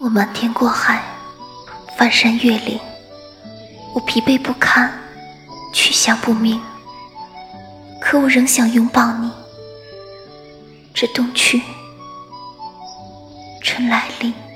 我瞒天过海翻山越岭我疲惫不堪去向不明可我仍想拥抱你。这冬去春来临。